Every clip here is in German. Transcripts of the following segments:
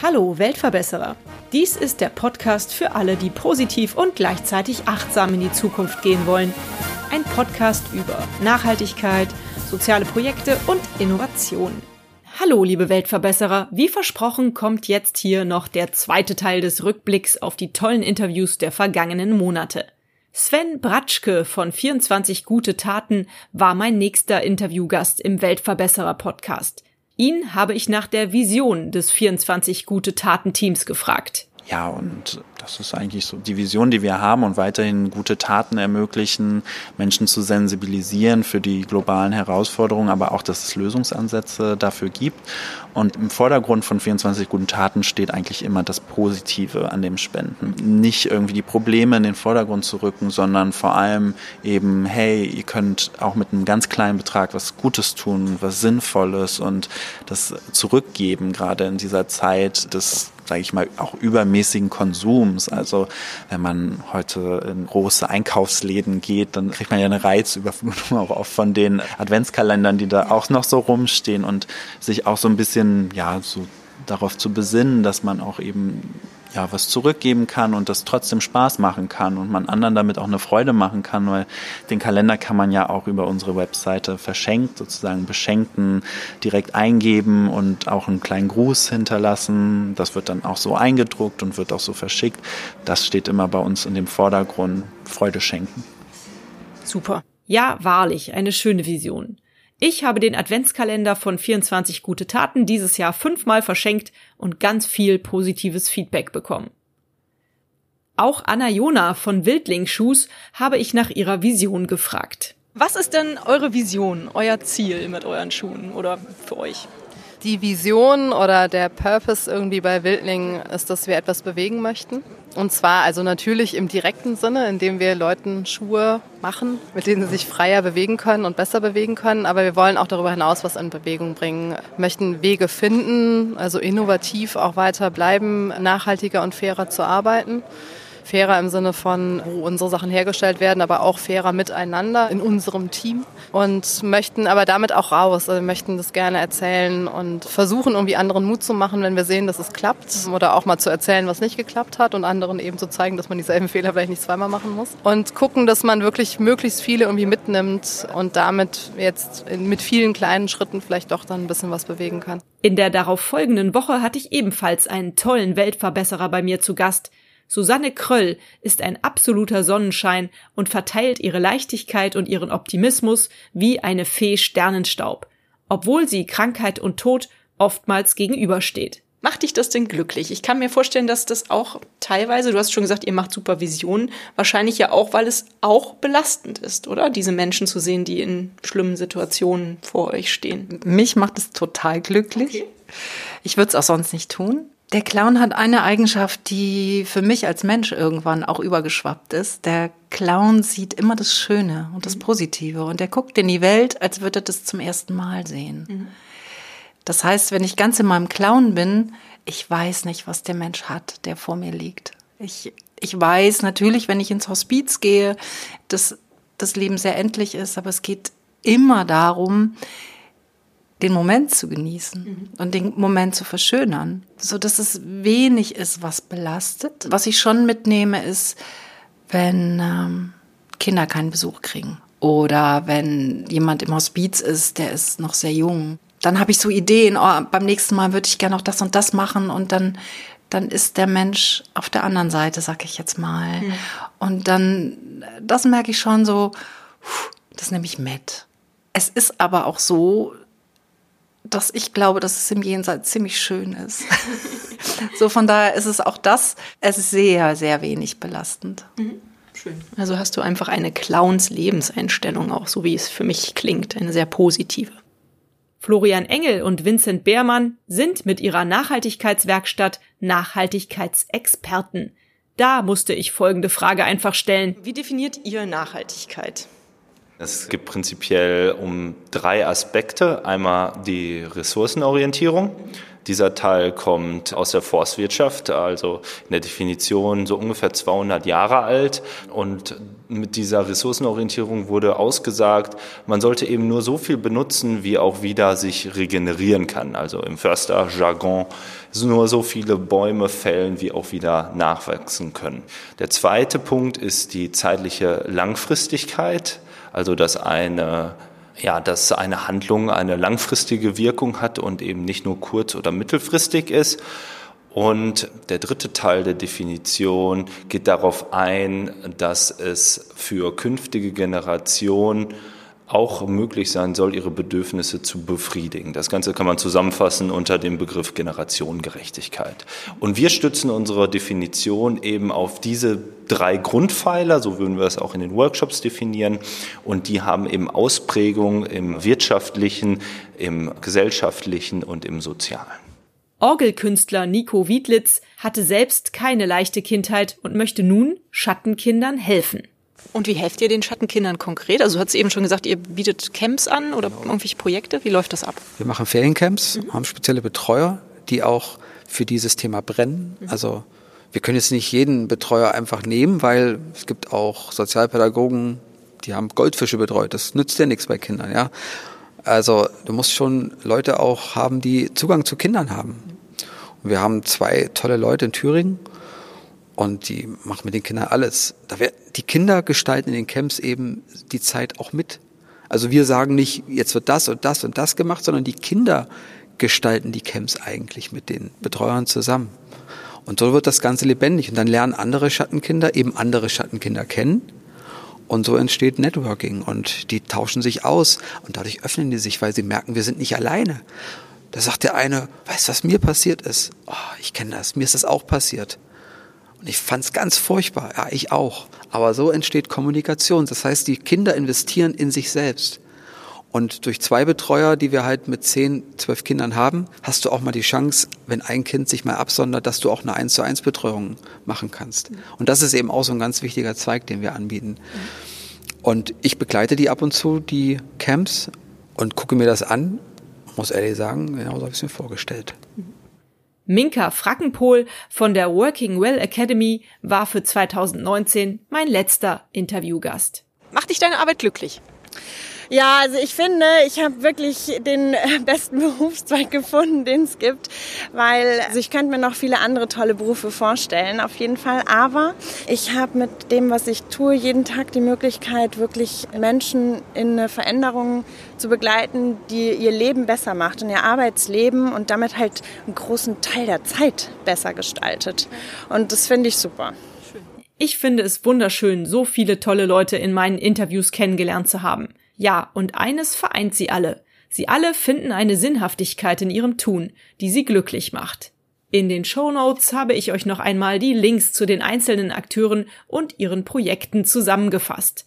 Hallo Weltverbesserer. Dies ist der Podcast für alle, die positiv und gleichzeitig achtsam in die Zukunft gehen wollen. Ein Podcast über Nachhaltigkeit, soziale Projekte und Innovation. Hallo, liebe Weltverbesserer. Wie versprochen kommt jetzt hier noch der zweite Teil des Rückblicks auf die tollen Interviews der vergangenen Monate. Sven Bratschke von 24 gute Taten war mein nächster Interviewgast im Weltverbesserer Podcast. Ihn habe ich nach der Vision des 24 gute Taten Teams gefragt. Ja, und das ist eigentlich so die Vision, die wir haben und weiterhin gute Taten ermöglichen, Menschen zu sensibilisieren für die globalen Herausforderungen, aber auch, dass es Lösungsansätze dafür gibt. Und im Vordergrund von 24 guten Taten steht eigentlich immer das Positive an dem Spenden. Nicht irgendwie die Probleme in den Vordergrund zu rücken, sondern vor allem eben, hey, ihr könnt auch mit einem ganz kleinen Betrag was Gutes tun, was Sinnvolles und das zurückgeben, gerade in dieser Zeit des sage ich mal, auch übermäßigen Konsums. Also wenn man heute in große Einkaufsläden geht, dann kriegt man ja eine Reizüberflutung auch oft von den Adventskalendern, die da auch noch so rumstehen und sich auch so ein bisschen, ja, so darauf zu besinnen, dass man auch eben ja, was zurückgeben kann und das trotzdem Spaß machen kann und man anderen damit auch eine Freude machen kann, weil den Kalender kann man ja auch über unsere Webseite verschenkt, sozusagen beschenkten direkt eingeben und auch einen kleinen Gruß hinterlassen. Das wird dann auch so eingedruckt und wird auch so verschickt. Das steht immer bei uns in dem Vordergrund, Freude schenken. Super. Ja, wahrlich, eine schöne Vision. Ich habe den Adventskalender von 24 gute Taten dieses Jahr fünfmal verschenkt und ganz viel positives Feedback bekommen. Auch Anna Jona von Wildlingschuhs habe ich nach ihrer Vision gefragt. Was ist denn eure Vision, euer Ziel mit euren Schuhen oder für euch? Die Vision oder der Purpose irgendwie bei Wildling ist, dass wir etwas bewegen möchten. Und zwar also natürlich im direkten Sinne, indem wir Leuten Schuhe machen, mit denen sie sich freier bewegen können und besser bewegen können. Aber wir wollen auch darüber hinaus was in Bewegung bringen, möchten Wege finden, also innovativ auch weiter bleiben, nachhaltiger und fairer zu arbeiten fairer im Sinne von, wo unsere Sachen hergestellt werden, aber auch fairer miteinander in unserem Team. Und möchten aber damit auch raus, also möchten das gerne erzählen und versuchen irgendwie anderen Mut zu machen, wenn wir sehen, dass es klappt. Oder auch mal zu erzählen, was nicht geklappt hat und anderen eben zu zeigen, dass man dieselben Fehler vielleicht nicht zweimal machen muss. Und gucken, dass man wirklich möglichst viele irgendwie mitnimmt und damit jetzt mit vielen kleinen Schritten vielleicht doch dann ein bisschen was bewegen kann. In der darauf folgenden Woche hatte ich ebenfalls einen tollen Weltverbesserer bei mir zu Gast, Susanne Kröll ist ein absoluter Sonnenschein und verteilt ihre Leichtigkeit und ihren Optimismus wie eine Fee Sternenstaub, obwohl sie Krankheit und Tod oftmals gegenübersteht. Macht dich das denn glücklich? Ich kann mir vorstellen, dass das auch teilweise, du hast schon gesagt, ihr macht Supervisionen, wahrscheinlich ja auch, weil es auch belastend ist, oder? Diese Menschen zu sehen, die in schlimmen Situationen vor euch stehen. Mich macht es total glücklich. Okay. Ich würde es auch sonst nicht tun. Der Clown hat eine Eigenschaft, die für mich als Mensch irgendwann auch übergeschwappt ist. Der Clown sieht immer das Schöne und das mhm. Positive und er guckt in die Welt, als würde er das zum ersten Mal sehen. Mhm. Das heißt, wenn ich ganz in meinem Clown bin, ich weiß nicht, was der Mensch hat, der vor mir liegt. Ich, ich weiß natürlich, wenn ich ins Hospiz gehe, dass das Leben sehr endlich ist, aber es geht immer darum, den Moment zu genießen mhm. und den Moment zu verschönern, so dass es wenig ist, was belastet. Was ich schon mitnehme, ist, wenn ähm, Kinder keinen Besuch kriegen oder wenn jemand im Hospiz ist, der ist noch sehr jung. Dann habe ich so Ideen, oh, beim nächsten Mal würde ich gerne noch das und das machen und dann dann ist der Mensch auf der anderen Seite, sag ich jetzt mal. Mhm. Und dann, das merke ich schon so, das nehme ich mit. Es ist aber auch so, dass ich glaube, dass es im Jenseits ziemlich schön ist. so von daher ist es auch das, es ist sehr, sehr wenig belastend. Mhm. Schön. Also hast du einfach eine Clowns Lebenseinstellung auch, so wie es für mich klingt, eine sehr positive. Florian Engel und Vincent Beermann sind mit ihrer Nachhaltigkeitswerkstatt Nachhaltigkeitsexperten. Da musste ich folgende Frage einfach stellen. Wie definiert ihr Nachhaltigkeit? Es gibt prinzipiell um drei Aspekte. Einmal die Ressourcenorientierung. Dieser Teil kommt aus der Forstwirtschaft, also in der Definition so ungefähr 200 Jahre alt. Und mit dieser Ressourcenorientierung wurde ausgesagt, man sollte eben nur so viel benutzen, wie auch wieder sich regenerieren kann. Also im Försterjargon nur so viele Bäume fällen, wie auch wieder nachwachsen können. Der zweite Punkt ist die zeitliche Langfristigkeit, also dass eine ja, dass eine Handlung eine langfristige Wirkung hat und eben nicht nur kurz- oder mittelfristig ist. Und der dritte Teil der Definition geht darauf ein, dass es für künftige Generationen auch möglich sein soll, ihre Bedürfnisse zu befriedigen. Das Ganze kann man zusammenfassen unter dem Begriff Generationengerechtigkeit. Und wir stützen unsere Definition eben auf diese drei Grundpfeiler, so würden wir es auch in den Workshops definieren. Und die haben eben Ausprägung im wirtschaftlichen, im gesellschaftlichen und im sozialen. Orgelkünstler Nico Wiedlitz hatte selbst keine leichte Kindheit und möchte nun Schattenkindern helfen. Und wie helft ihr den Schattenkindern konkret? Also du hast eben schon gesagt, ihr bietet Camps an oder irgendwelche Projekte. Wie läuft das ab? Wir machen Feriencamps, mhm. haben spezielle Betreuer, die auch für dieses Thema brennen. Mhm. Also wir können jetzt nicht jeden Betreuer einfach nehmen, weil es gibt auch Sozialpädagogen, die haben Goldfische betreut. Das nützt ja nichts bei Kindern, ja. Also du musst schon Leute auch haben, die Zugang zu Kindern haben. Und wir haben zwei tolle Leute in Thüringen und die machen mit den Kindern alles. Da wär, die Kinder gestalten in den Camps eben die Zeit auch mit. Also wir sagen nicht, jetzt wird das und das und das gemacht, sondern die Kinder gestalten die Camps eigentlich mit den Betreuern zusammen. Und so wird das Ganze lebendig. Und dann lernen andere Schattenkinder eben andere Schattenkinder kennen. Und so entsteht Networking und die tauschen sich aus und dadurch öffnen die sich, weil sie merken, wir sind nicht alleine. Da sagt der eine, weißt du, was mir passiert ist? Oh, ich kenne das, mir ist das auch passiert. Und ich fand es ganz furchtbar. Ja, ich auch. Aber so entsteht Kommunikation. Das heißt, die Kinder investieren in sich selbst. Und durch zwei Betreuer, die wir halt mit zehn, zwölf Kindern haben, hast du auch mal die Chance, wenn ein Kind sich mal absondert, dass du auch eine eins zu eins Betreuung machen kannst. Und das ist eben auch so ein ganz wichtiger Zweig, den wir anbieten. Und ich begleite die ab und zu, die Camps, und gucke mir das an. Muss ehrlich sagen, genau so habe ich es mir vorgestellt. Minka Frackenpohl von der Working Well Academy war für 2019 mein letzter Interviewgast. Macht dich deine Arbeit glücklich? Ja, also ich finde, ich habe wirklich den besten Berufszweig gefunden, den es gibt, weil also ich könnte mir noch viele andere tolle Berufe vorstellen, auf jeden Fall. Aber ich habe mit dem, was ich tue, jeden Tag die Möglichkeit, wirklich Menschen in eine Veränderung zu begleiten, die ihr Leben besser macht und ihr Arbeitsleben und damit halt einen großen Teil der Zeit besser gestaltet. Und das finde ich super. Ich finde es wunderschön, so viele tolle Leute in meinen Interviews kennengelernt zu haben. Ja, und eines vereint sie alle. Sie alle finden eine Sinnhaftigkeit in ihrem Tun, die sie glücklich macht. In den Show Notes habe ich euch noch einmal die Links zu den einzelnen Akteuren und ihren Projekten zusammengefasst.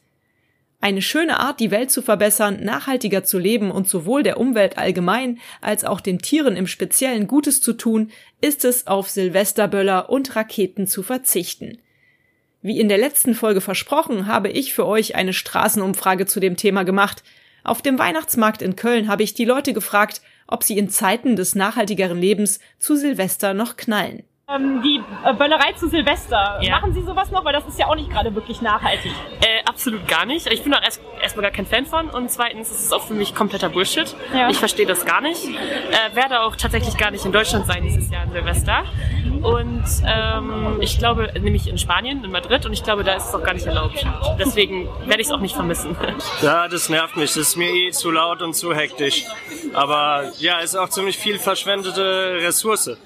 Eine schöne Art, die Welt zu verbessern, nachhaltiger zu leben und sowohl der Umwelt allgemein als auch den Tieren im Speziellen Gutes zu tun, ist es, auf Silvesterböller und Raketen zu verzichten. Wie in der letzten Folge versprochen, habe ich für euch eine Straßenumfrage zu dem Thema gemacht. Auf dem Weihnachtsmarkt in Köln habe ich die Leute gefragt, ob sie in Zeiten des nachhaltigeren Lebens zu Silvester noch knallen. Ähm, die äh, Böllerei zu Silvester. Ja. Machen Sie sowas noch? Weil das ist ja auch nicht gerade wirklich nachhaltig. Äh, absolut gar nicht. Ich bin auch erst, erstmal gar kein Fan von und zweitens ist es auch für mich kompletter Bullshit. Ja. Ich verstehe das gar nicht. Äh, werde auch tatsächlich gar nicht in Deutschland sein dieses Jahr in Silvester. Und ähm, ich glaube, nämlich in Spanien, in Madrid, und ich glaube, da ist es auch gar nicht erlaubt. Deswegen werde ich es auch nicht vermissen. Ja, das nervt mich. Das ist mir eh zu laut und zu hektisch. Aber ja, ist auch ziemlich viel verschwendete Ressource,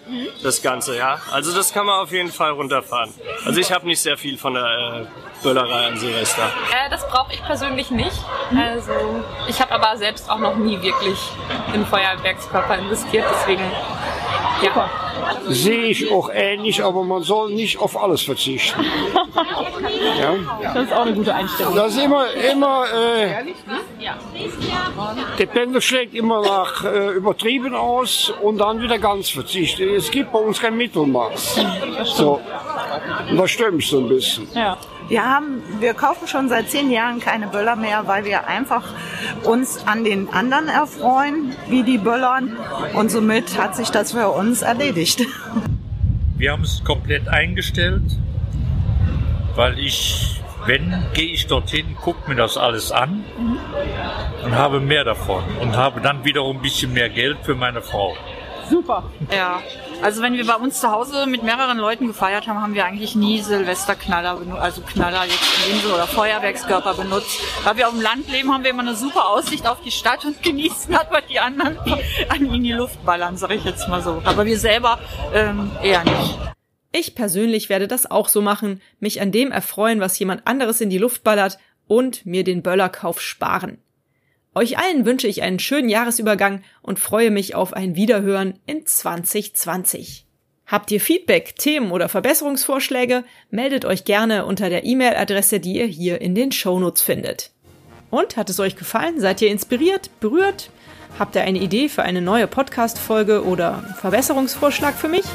das Ganze, ja. Also das kann man auf jeden Fall runterfahren. Also ich habe nicht sehr viel von der äh, Böllerei an Silvester. Äh, das brauche ich persönlich nicht. Also ich habe aber selbst auch noch nie wirklich in Feuerwerkskörper investiert, deswegen ja. Sehe ich auch ähnlich, aber man soll nicht auf alles verzichten. ja? Das ist auch eine gute Einstellung. Das ist immer, immer äh, der Pendel schlägt immer nach äh, übertrieben aus und dann wieder ganz verzichten. Es gibt bei uns kein Mittelmaß. So. Und das stimmt so ein bisschen. Ja. Wir haben, wir kaufen schon seit zehn Jahren keine Böller mehr, weil wir einfach uns an den anderen erfreuen, wie die Böllern. Und somit hat sich das für uns erledigt. Wir haben es komplett eingestellt, weil ich, wenn, gehe ich dorthin, gucke mir das alles an und habe mehr davon und habe dann wiederum ein bisschen mehr Geld für meine Frau. Super. Ja, also wenn wir bei uns zu Hause mit mehreren Leuten gefeiert haben, haben wir eigentlich nie Silvesterknaller also Knaller jetzt in Sinne oder Feuerwerkskörper benutzt. Weil wir auf dem Land leben, haben wir immer eine super Aussicht auf die Stadt und genießen hat, was die anderen an in die Luft ballern, sag ich jetzt mal so. Aber wir selber ähm, eher nicht. Ich persönlich werde das auch so machen, mich an dem erfreuen, was jemand anderes in die Luft ballert und mir den Böllerkauf sparen. Euch allen wünsche ich einen schönen Jahresübergang und freue mich auf ein Wiederhören in 2020. Habt ihr Feedback, Themen oder Verbesserungsvorschläge, meldet euch gerne unter der E-Mail-Adresse, die ihr hier in den Shownotes findet. Und hat es euch gefallen? Seid ihr inspiriert, berührt? Habt ihr eine Idee für eine neue Podcast-Folge oder Verbesserungsvorschlag für mich?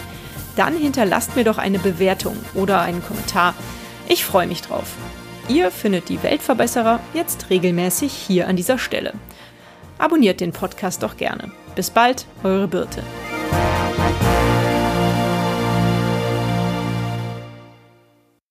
Dann hinterlasst mir doch eine Bewertung oder einen Kommentar. Ich freue mich drauf. Ihr findet die Weltverbesserer jetzt regelmäßig hier an dieser Stelle. Abonniert den Podcast doch gerne. Bis bald, eure Birte.